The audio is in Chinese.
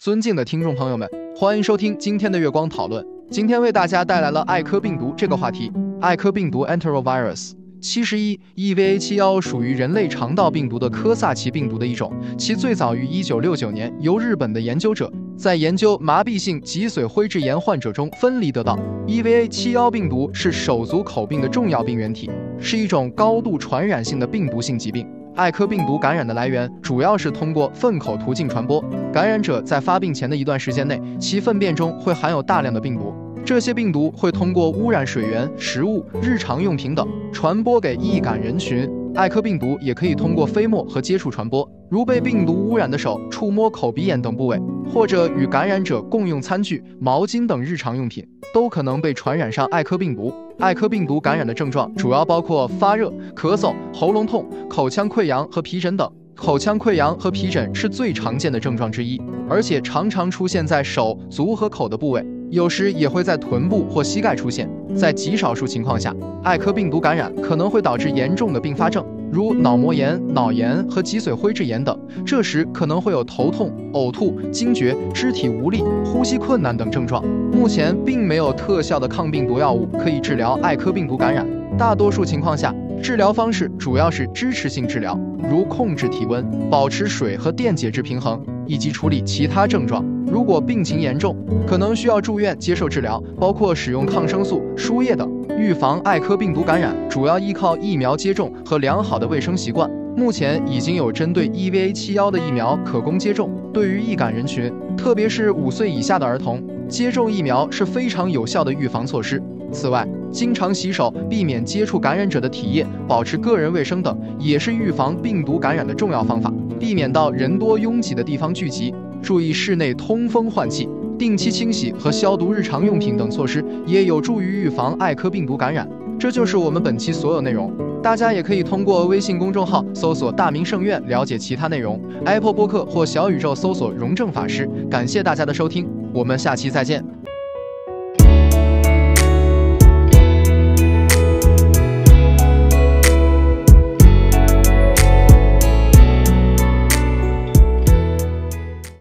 尊敬的听众朋友们，欢迎收听今天的月光讨论。今天为大家带来了艾科病毒这个话题。艾科病毒 （Enterovirus） 七十一 EVA 七幺属于人类肠道病毒的科萨奇病毒的一种，其最早于一九六九年由日本的研究者在研究麻痹性脊髓灰质炎患者中分离得到。EVA 七幺病毒是手足口病的重要病原体，是一种高度传染性的病毒性疾病。艾科病毒感染的来源主要是通过粪口途径传播。感染者在发病前的一段时间内，其粪便中会含有大量的病毒，这些病毒会通过污染水源、食物、日常用品等传播给易感人群。艾科病毒也可以通过飞沫和接触传播，如被病毒污染的手触摸口鼻眼等部位，或者与感染者共用餐具、毛巾等日常用品，都可能被传染上艾科病毒。艾科病毒感染的症状主要包括发热、咳嗽、喉咙痛、口腔溃疡和皮疹等。口腔溃疡和皮疹是最常见的症状之一，而且常常出现在手足和口的部位，有时也会在臀部或膝盖出现。在极少数情况下，艾科病毒感染可能会导致严重的并发症，如脑膜炎、脑炎和脊髓灰质炎等。这时可能会有头痛、呕吐、惊厥、肢体无力、呼吸困难等症状。目前并没有特效的抗病毒药物可以治疗艾科病毒感染。大多数情况下，治疗方式主要是支持性治疗，如控制体温、保持水和电解质平衡，以及处理其他症状。如果病情严重，可能需要住院接受治疗，包括使用抗生素、输液等。预防艾科病毒感染主要依靠疫苗接种和良好的卫生习惯。目前已经有针对 EVA 七幺的疫苗可供接种。对于易感人群，特别是五岁以下的儿童，接种疫苗是非常有效的预防措施。此外，经常洗手、避免接触感染者的体液、保持个人卫生等，也是预防病毒感染的重要方法。避免到人多拥挤的地方聚集，注意室内通风换气，定期清洗和消毒日常用品等措施，也有助于预防艾科病毒感染。这就是我们本期所有内容。大家也可以通过微信公众号搜索“大明圣院”了解其他内容，Apple 播客或小宇宙搜索“荣正法师”。感谢大家的收听，我们下期再见。